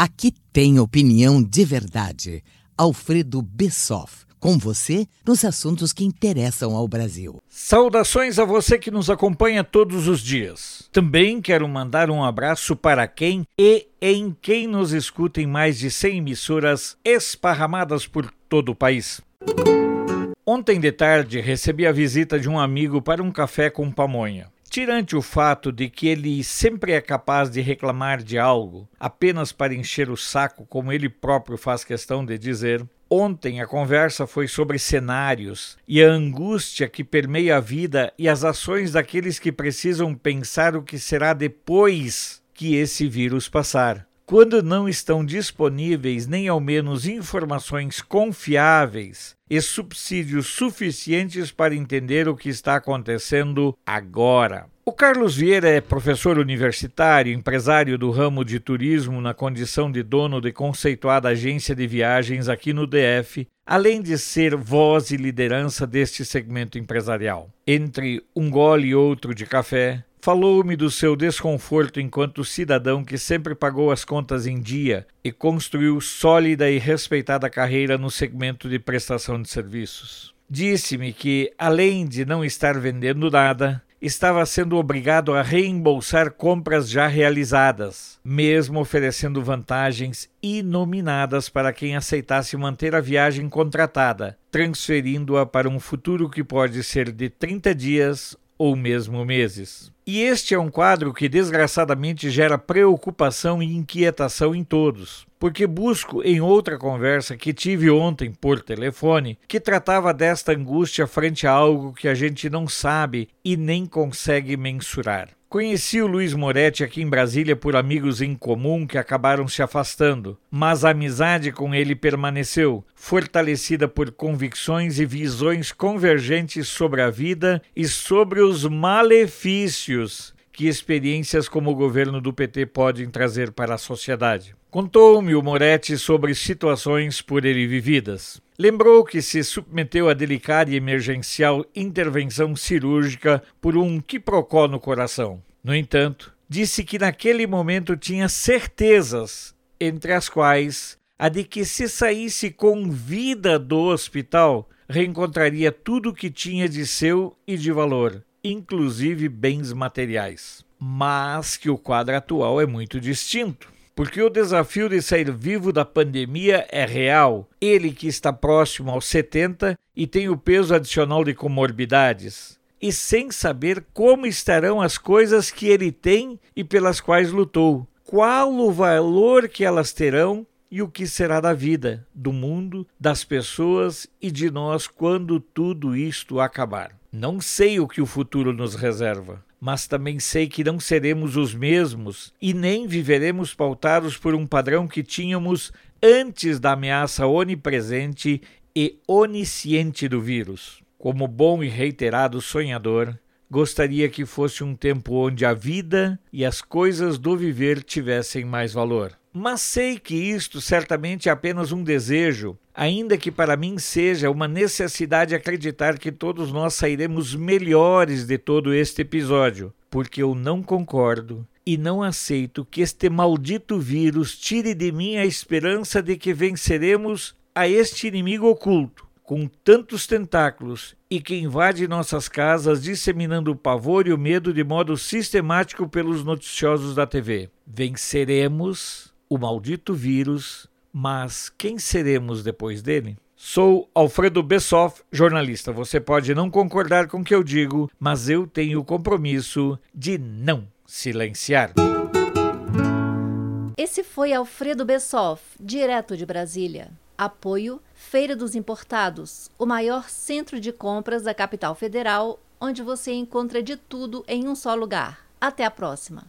Aqui tem opinião de verdade. Alfredo Bessoff, com você nos assuntos que interessam ao Brasil. Saudações a você que nos acompanha todos os dias. Também quero mandar um abraço para quem e em quem nos escuta em mais de 100 emissoras esparramadas por todo o país. Ontem de tarde recebi a visita de um amigo para um café com pamonha. Tirante o fato de que ele sempre é capaz de reclamar de algo apenas para encher o saco, como ele próprio faz questão de dizer, ontem a conversa foi sobre cenários e a angústia que permeia a vida e as ações daqueles que precisam pensar o que será depois que esse vírus passar quando não estão disponíveis nem ao menos informações confiáveis e subsídios suficientes para entender o que está acontecendo agora. O Carlos Vieira é professor universitário, empresário do ramo de turismo na condição de dono de conceituada agência de viagens aqui no DF, além de ser voz e liderança deste segmento empresarial. Entre um gole e outro de café, Falou-me do seu desconforto enquanto cidadão que sempre pagou as contas em dia e construiu sólida e respeitada carreira no segmento de prestação de serviços. Disse-me que, além de não estar vendendo nada, estava sendo obrigado a reembolsar compras já realizadas, mesmo oferecendo vantagens inominadas para quem aceitasse manter a viagem contratada, transferindo-a para um futuro que pode ser de 30 dias ou mesmo meses. E este é um quadro que desgraçadamente gera preocupação e inquietação em todos, porque busco em outra conversa que tive ontem por telefone que tratava desta angústia frente a algo que a gente não sabe e nem consegue mensurar. Conheci o Luiz Moretti aqui em Brasília por amigos em comum que acabaram se afastando, mas a amizade com ele permaneceu, fortalecida por convicções e visões convergentes sobre a vida e sobre os malefícios que experiências como o governo do PT podem trazer para a sociedade. Contou-me o Moretti sobre situações por ele vividas. Lembrou que se submeteu a delicada e emergencial intervenção cirúrgica por um quiprocó no coração. No entanto, disse que naquele momento tinha certezas, entre as quais a de que se saísse com vida do hospital, reencontraria tudo o que tinha de seu e de valor, inclusive bens materiais. Mas que o quadro atual é muito distinto porque o desafio de sair vivo da pandemia é real. Ele que está próximo aos 70 e tem o peso adicional de comorbidades, e sem saber como estarão as coisas que ele tem e pelas quais lutou. Qual o valor que elas terão e o que será da vida, do mundo, das pessoas e de nós quando tudo isto acabar. Não sei o que o futuro nos reserva mas também sei que não seremos os mesmos e nem viveremos pautados por um padrão que tínhamos antes da ameaça onipresente e onisciente do vírus. Como bom e reiterado sonhador, gostaria que fosse um tempo onde a vida e as coisas do viver tivessem mais valor. Mas sei que isto certamente é apenas um desejo, ainda que para mim seja uma necessidade acreditar que todos nós sairemos melhores de todo este episódio, porque eu não concordo e não aceito que este maldito vírus tire de mim a esperança de que venceremos a este inimigo oculto, com tantos tentáculos e que invade nossas casas disseminando o pavor e o medo de modo sistemático pelos noticiosos da TV. Venceremos o maldito vírus, mas quem seremos depois dele? Sou Alfredo Bessoff, jornalista. Você pode não concordar com o que eu digo, mas eu tenho o compromisso de não silenciar. Esse foi Alfredo Bessoff, direto de Brasília. Apoio Feira dos Importados, o maior centro de compras da capital federal, onde você encontra de tudo em um só lugar. Até a próxima.